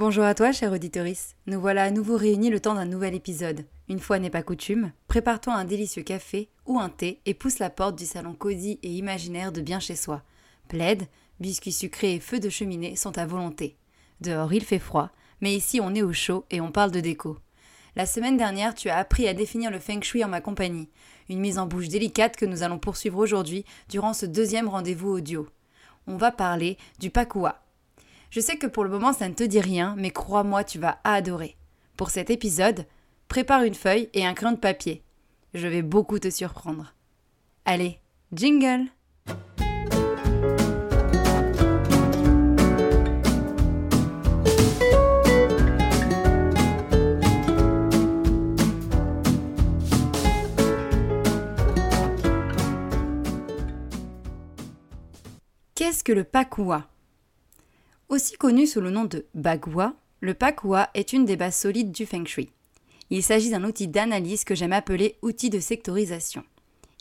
Bonjour à toi, chère auditorice. Nous voilà à nouveau réunis le temps d'un nouvel épisode. Une fois n'est pas coutume, prépare-toi un délicieux café ou un thé et pousse la porte du salon cosy et imaginaire de bien chez soi. Plaid, biscuits sucrés et feux de cheminée sont à volonté. Dehors il fait froid, mais ici on est au chaud et on parle de déco. La semaine dernière, tu as appris à définir le feng shui en ma compagnie, une mise en bouche délicate que nous allons poursuivre aujourd'hui durant ce deuxième rendez-vous audio. On va parler du pakua, je sais que pour le moment ça ne te dit rien, mais crois-moi, tu vas adorer. Pour cet épisode, prépare une feuille et un crayon de papier. Je vais beaucoup te surprendre. Allez, jingle Qu'est-ce que le pakua? Aussi connu sous le nom de Bagua, le Pakua est une des bases solides du Feng Shui. Il s'agit d'un outil d'analyse que j'aime appeler outil de sectorisation.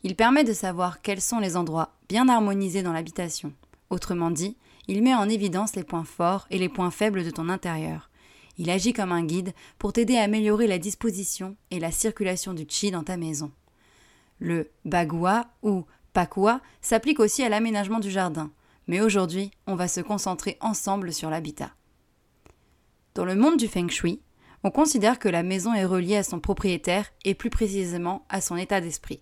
Il permet de savoir quels sont les endroits bien harmonisés dans l'habitation. Autrement dit, il met en évidence les points forts et les points faibles de ton intérieur. Il agit comme un guide pour t'aider à améliorer la disposition et la circulation du chi dans ta maison. Le bagua ou pakua s'applique aussi à l'aménagement du jardin, mais aujourd'hui, on va se concentrer ensemble sur l'habitat. Dans le monde du feng shui, on considère que la maison est reliée à son propriétaire et plus précisément à son état d'esprit,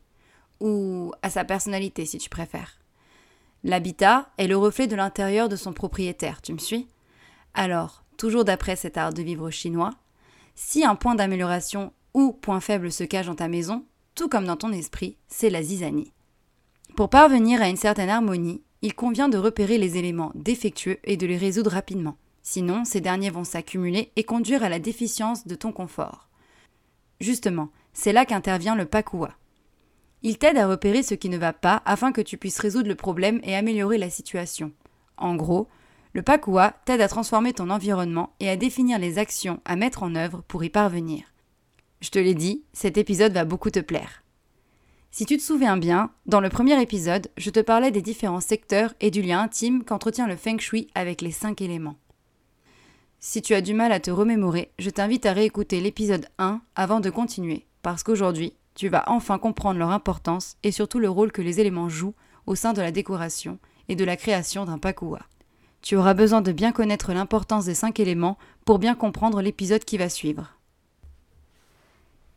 ou à sa personnalité si tu préfères. L'habitat est le reflet de l'intérieur de son propriétaire, tu me suis? Alors, toujours d'après cet art de vivre chinois, si un point d'amélioration ou point faible se cache dans ta maison, tout comme dans ton esprit, c'est la zizanie. Pour parvenir à une certaine harmonie, il convient de repérer les éléments défectueux et de les résoudre rapidement. Sinon, ces derniers vont s'accumuler et conduire à la déficience de ton confort. Justement, c'est là qu'intervient le Pakua. Il t'aide à repérer ce qui ne va pas afin que tu puisses résoudre le problème et améliorer la situation. En gros, le Pakua t'aide à transformer ton environnement et à définir les actions à mettre en œuvre pour y parvenir. Je te l'ai dit, cet épisode va beaucoup te plaire. Si tu te souviens bien, dans le premier épisode, je te parlais des différents secteurs et du lien intime qu'entretient le feng shui avec les cinq éléments. Si tu as du mal à te remémorer, je t'invite à réécouter l'épisode 1 avant de continuer, parce qu'aujourd'hui, tu vas enfin comprendre leur importance et surtout le rôle que les éléments jouent au sein de la décoration et de la création d'un pakua. Tu auras besoin de bien connaître l'importance des cinq éléments pour bien comprendre l'épisode qui va suivre.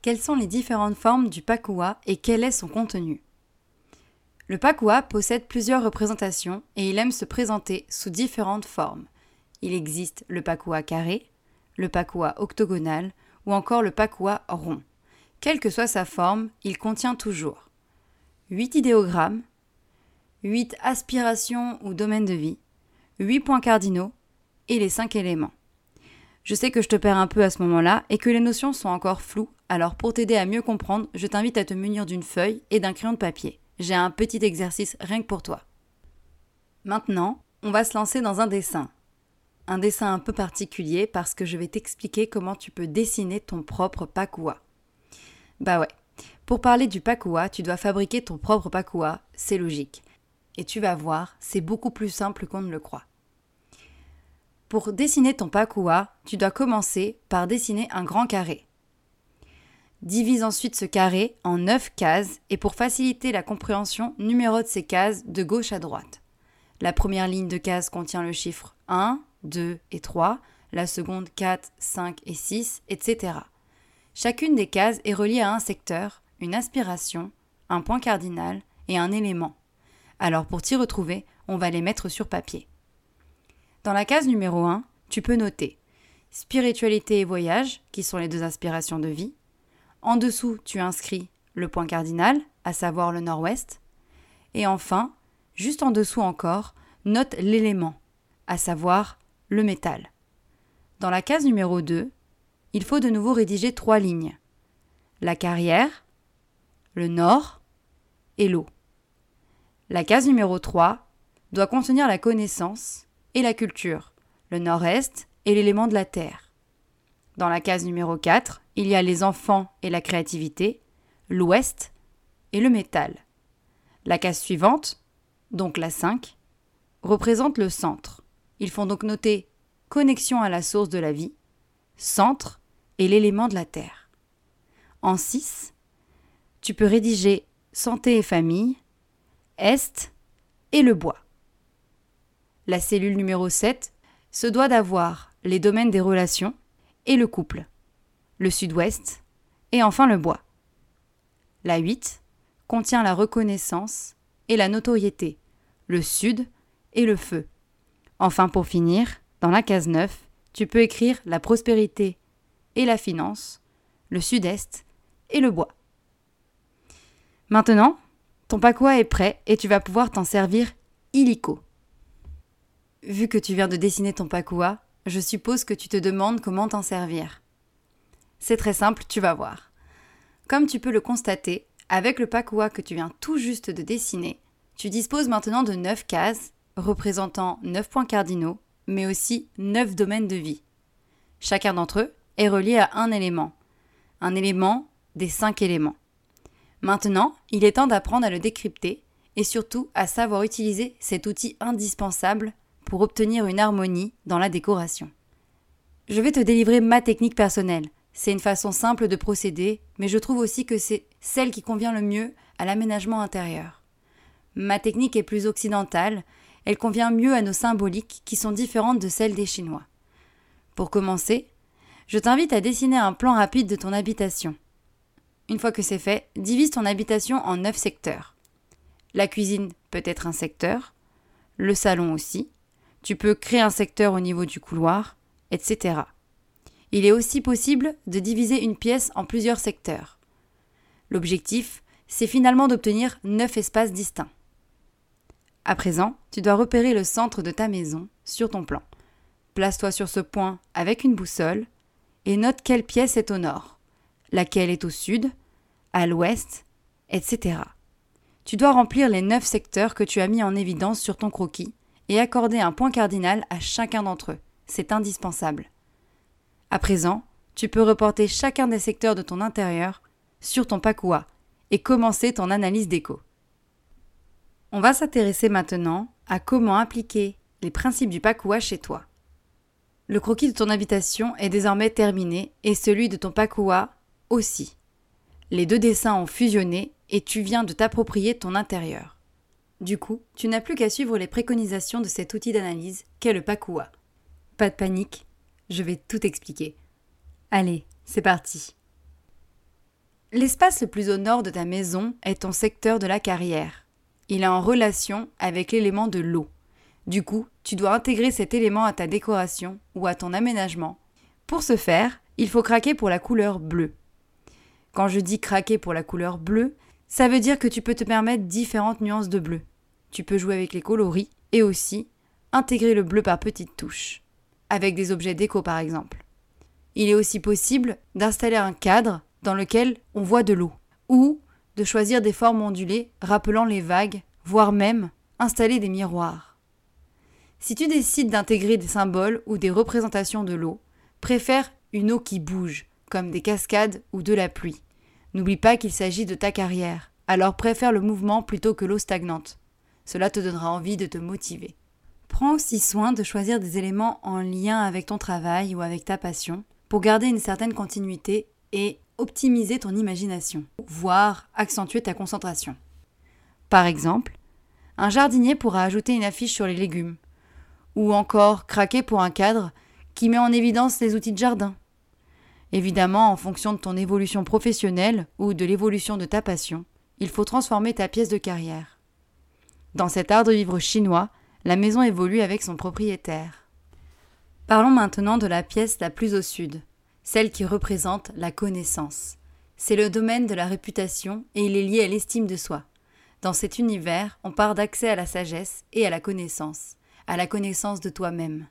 Quelles sont les différentes formes du pakua et quel est son contenu? Le pakua possède plusieurs représentations et il aime se présenter sous différentes formes. Il existe le pakua carré, le pakua octogonal ou encore le pakua rond. Quelle que soit sa forme, il contient toujours 8 idéogrammes, 8 aspirations ou domaines de vie, 8 points cardinaux et les 5 éléments. Je sais que je te perds un peu à ce moment-là et que les notions sont encore floues alors pour t'aider à mieux comprendre, je t'invite à te munir d'une feuille et d'un crayon de papier. J'ai un petit exercice rien que pour toi. Maintenant, on va se lancer dans un dessin. Un dessin un peu particulier parce que je vais t'expliquer comment tu peux dessiner ton propre pakua. Bah ouais, pour parler du pakua, tu dois fabriquer ton propre pakua, c'est logique. Et tu vas voir, c'est beaucoup plus simple qu'on ne le croit. Pour dessiner ton pakua, tu dois commencer par dessiner un grand carré. Divise ensuite ce carré en 9 cases et pour faciliter la compréhension, numérote ces cases de gauche à droite. La première ligne de case contient le chiffre 1, 2 et 3, la seconde 4, 5 et 6, etc. Chacune des cases est reliée à un secteur, une aspiration, un point cardinal et un élément. Alors pour t'y retrouver, on va les mettre sur papier. Dans la case numéro 1, tu peux noter spiritualité et voyage, qui sont les deux aspirations de vie, en dessous, tu inscris le point cardinal, à savoir le nord-ouest. Et enfin, juste en dessous encore, note l'élément, à savoir le métal. Dans la case numéro 2, il faut de nouveau rédiger trois lignes. La carrière, le nord et l'eau. La case numéro 3 doit contenir la connaissance et la culture, le nord-est et l'élément de la terre. Dans la case numéro 4, il y a les enfants et la créativité, l'ouest et le métal. La case suivante, donc la 5, représente le centre. Ils font donc noter connexion à la source de la vie, centre et l'élément de la Terre. En 6, tu peux rédiger santé et famille, est et le bois. La cellule numéro 7 se doit d'avoir les domaines des relations et le couple, le sud-ouest et enfin le bois. La 8 contient la reconnaissance et la notoriété, le sud et le feu. Enfin, pour finir, dans la case 9, tu peux écrire la prospérité et la finance, le sud-est et le bois. Maintenant, ton pakwa est prêt et tu vas pouvoir t'en servir illico. Vu que tu viens de dessiner ton pakua, je suppose que tu te demandes comment t'en servir. C'est très simple, tu vas voir. Comme tu peux le constater, avec le pakua que tu viens tout juste de dessiner, tu disposes maintenant de 9 cases représentant 9 points cardinaux, mais aussi 9 domaines de vie. Chacun d'entre eux est relié à un élément, un élément des 5 éléments. Maintenant, il est temps d'apprendre à le décrypter et surtout à savoir utiliser cet outil indispensable pour obtenir une harmonie dans la décoration. Je vais te délivrer ma technique personnelle. C'est une façon simple de procéder, mais je trouve aussi que c'est celle qui convient le mieux à l'aménagement intérieur. Ma technique est plus occidentale, elle convient mieux à nos symboliques qui sont différentes de celles des Chinois. Pour commencer, je t'invite à dessiner un plan rapide de ton habitation. Une fois que c'est fait, divise ton habitation en neuf secteurs. La cuisine peut être un secteur, le salon aussi, tu peux créer un secteur au niveau du couloir, etc. Il est aussi possible de diviser une pièce en plusieurs secteurs. L'objectif, c'est finalement d'obtenir neuf espaces distincts. À présent, tu dois repérer le centre de ta maison sur ton plan. Place-toi sur ce point avec une boussole et note quelle pièce est au nord, laquelle est au sud, à l'ouest, etc. Tu dois remplir les neuf secteurs que tu as mis en évidence sur ton croquis et accorder un point cardinal à chacun d'entre eux. C'est indispensable. À présent, tu peux reporter chacun des secteurs de ton intérieur sur ton Pakua et commencer ton analyse d'écho. On va s'intéresser maintenant à comment appliquer les principes du Pakua chez toi. Le croquis de ton habitation est désormais terminé et celui de ton Pakua aussi. Les deux dessins ont fusionné et tu viens de t'approprier ton intérieur. Du coup, tu n'as plus qu'à suivre les préconisations de cet outil d'analyse qu'est le Pakua. Pas de panique, je vais tout expliquer. Allez, c'est parti. L'espace le plus au nord de ta maison est ton secteur de la carrière. Il est en relation avec l'élément de l'eau. Du coup, tu dois intégrer cet élément à ta décoration ou à ton aménagement. Pour ce faire, il faut craquer pour la couleur bleue. Quand je dis craquer pour la couleur bleue, ça veut dire que tu peux te permettre différentes nuances de bleu. Tu peux jouer avec les coloris et aussi intégrer le bleu par petites touches, avec des objets déco par exemple. Il est aussi possible d'installer un cadre dans lequel on voit de l'eau, ou de choisir des formes ondulées rappelant les vagues, voire même installer des miroirs. Si tu décides d'intégrer des symboles ou des représentations de l'eau, préfère une eau qui bouge, comme des cascades ou de la pluie. N'oublie pas qu'il s'agit de ta carrière, alors préfère le mouvement plutôt que l'eau stagnante. Cela te donnera envie de te motiver. Prends aussi soin de choisir des éléments en lien avec ton travail ou avec ta passion pour garder une certaine continuité et optimiser ton imagination, voire accentuer ta concentration. Par exemple, un jardinier pourra ajouter une affiche sur les légumes, ou encore craquer pour un cadre qui met en évidence les outils de jardin. Évidemment, en fonction de ton évolution professionnelle ou de l'évolution de ta passion, il faut transformer ta pièce de carrière. Dans cet art de vivre chinois, la maison évolue avec son propriétaire. Parlons maintenant de la pièce la plus au sud, celle qui représente la connaissance. C'est le domaine de la réputation et il est lié à l'estime de soi. Dans cet univers, on part d'accès à la sagesse et à la connaissance, à la connaissance de toi-même.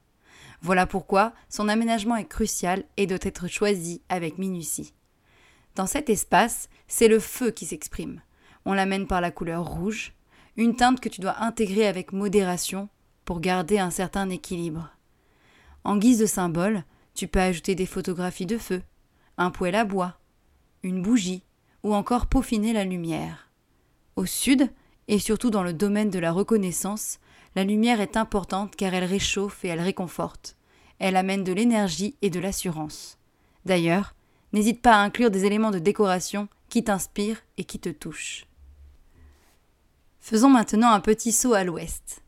Voilà pourquoi son aménagement est crucial et doit être choisi avec minutie. Dans cet espace, c'est le feu qui s'exprime. On l'amène par la couleur rouge, une teinte que tu dois intégrer avec modération pour garder un certain équilibre. En guise de symbole, tu peux ajouter des photographies de feu, un poêle à bois, une bougie ou encore peaufiner la lumière. Au sud, et surtout dans le domaine de la reconnaissance, la lumière est importante car elle réchauffe et elle réconforte. Elle amène de l'énergie et de l'assurance. D'ailleurs, n'hésite pas à inclure des éléments de décoration qui t'inspirent et qui te touchent. Faisons maintenant un petit saut à l'ouest.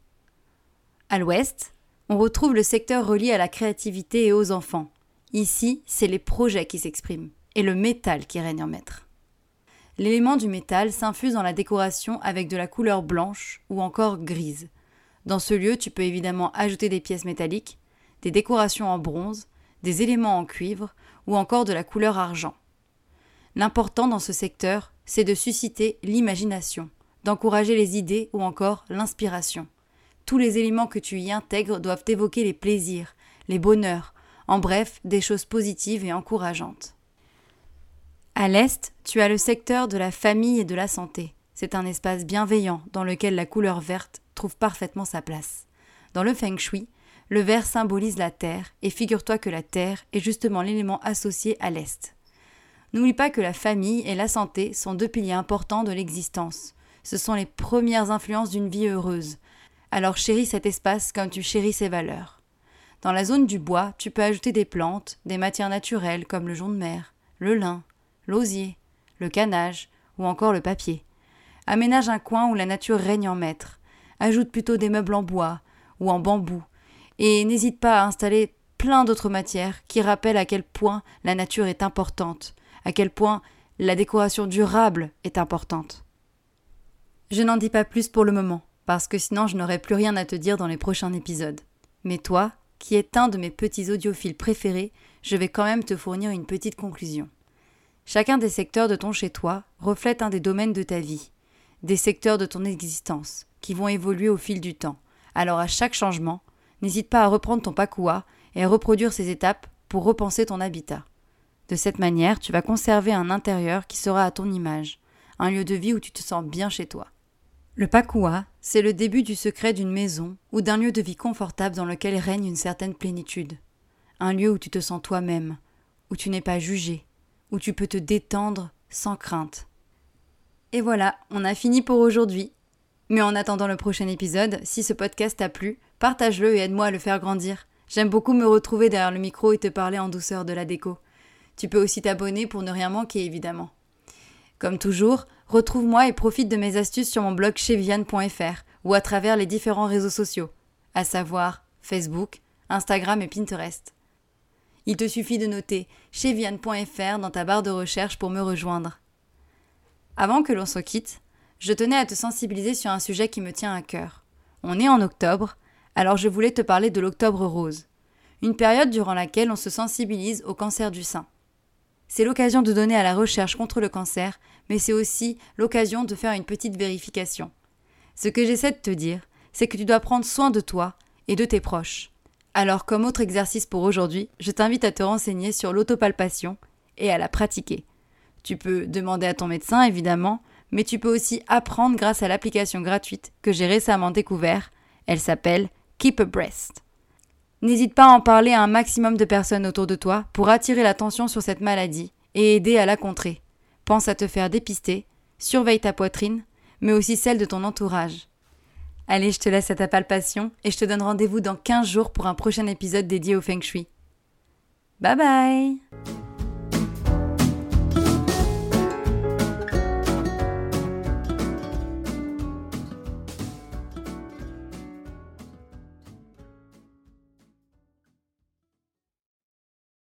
À l'ouest, on retrouve le secteur relié à la créativité et aux enfants. Ici, c'est les projets qui s'expriment et le métal qui règne en maître. L'élément du métal s'infuse dans la décoration avec de la couleur blanche ou encore grise. Dans ce lieu, tu peux évidemment ajouter des pièces métalliques, des décorations en bronze, des éléments en cuivre ou encore de la couleur argent. L'important dans ce secteur, c'est de susciter l'imagination, d'encourager les idées ou encore l'inspiration. Tous les éléments que tu y intègres doivent évoquer les plaisirs, les bonheurs, en bref, des choses positives et encourageantes. À l'est, tu as le secteur de la famille et de la santé. C'est un espace bienveillant dans lequel la couleur verte trouve parfaitement sa place. Dans le feng shui, le vert symbolise la terre, et figure-toi que la terre est justement l'élément associé à l'est. N'oublie pas que la famille et la santé sont deux piliers importants de l'existence. Ce sont les premières influences d'une vie heureuse. Alors chéris cet espace comme tu chéris ses valeurs. Dans la zone du bois, tu peux ajouter des plantes, des matières naturelles comme le jonc de mer, le lin, l'osier, le canage ou encore le papier. Aménage un coin où la nature règne en maître. Ajoute plutôt des meubles en bois ou en bambou. Et n'hésite pas à installer plein d'autres matières qui rappellent à quel point la nature est importante, à quel point la décoration durable est importante. Je n'en dis pas plus pour le moment, parce que sinon je n'aurai plus rien à te dire dans les prochains épisodes. Mais toi, qui es un de mes petits audiophiles préférés, je vais quand même te fournir une petite conclusion. Chacun des secteurs de ton chez-toi reflète un des domaines de ta vie, des secteurs de ton existence, qui vont évoluer au fil du temps. Alors à chaque changement, n'hésite pas à reprendre ton pakua et à reproduire ces étapes pour repenser ton habitat. De cette manière, tu vas conserver un intérieur qui sera à ton image, un lieu de vie où tu te sens bien chez toi. Le pakua, c'est le début du secret d'une maison ou d'un lieu de vie confortable dans lequel règne une certaine plénitude. Un lieu où tu te sens toi-même, où tu n'es pas jugé, où tu peux te détendre sans crainte. Et voilà, on a fini pour aujourd'hui. Mais en attendant le prochain épisode, si ce podcast t'a plu, partage-le et aide-moi à le faire grandir. J'aime beaucoup me retrouver derrière le micro et te parler en douceur de la déco. Tu peux aussi t'abonner pour ne rien manquer, évidemment. Comme toujours, retrouve-moi et profite de mes astuces sur mon blog cheviane.fr ou à travers les différents réseaux sociaux, à savoir Facebook, Instagram et Pinterest. Il te suffit de noter cheviane.fr dans ta barre de recherche pour me rejoindre. Avant que l'on se quitte, je tenais à te sensibiliser sur un sujet qui me tient à cœur. On est en octobre, alors je voulais te parler de l'octobre rose, une période durant laquelle on se sensibilise au cancer du sein. C'est l'occasion de donner à la recherche contre le cancer, mais c'est aussi l'occasion de faire une petite vérification. Ce que j'essaie de te dire, c'est que tu dois prendre soin de toi et de tes proches. Alors, comme autre exercice pour aujourd'hui, je t'invite à te renseigner sur l'autopalpation et à la pratiquer. Tu peux demander à ton médecin, évidemment, mais tu peux aussi apprendre grâce à l'application gratuite que j'ai récemment découvert. Elle s'appelle Keep a Breast. N'hésite pas à en parler à un maximum de personnes autour de toi pour attirer l'attention sur cette maladie et aider à la contrer. Pense à te faire dépister, surveille ta poitrine, mais aussi celle de ton entourage. Allez, je te laisse à ta palpation et je te donne rendez-vous dans 15 jours pour un prochain épisode dédié au Feng Shui. Bye bye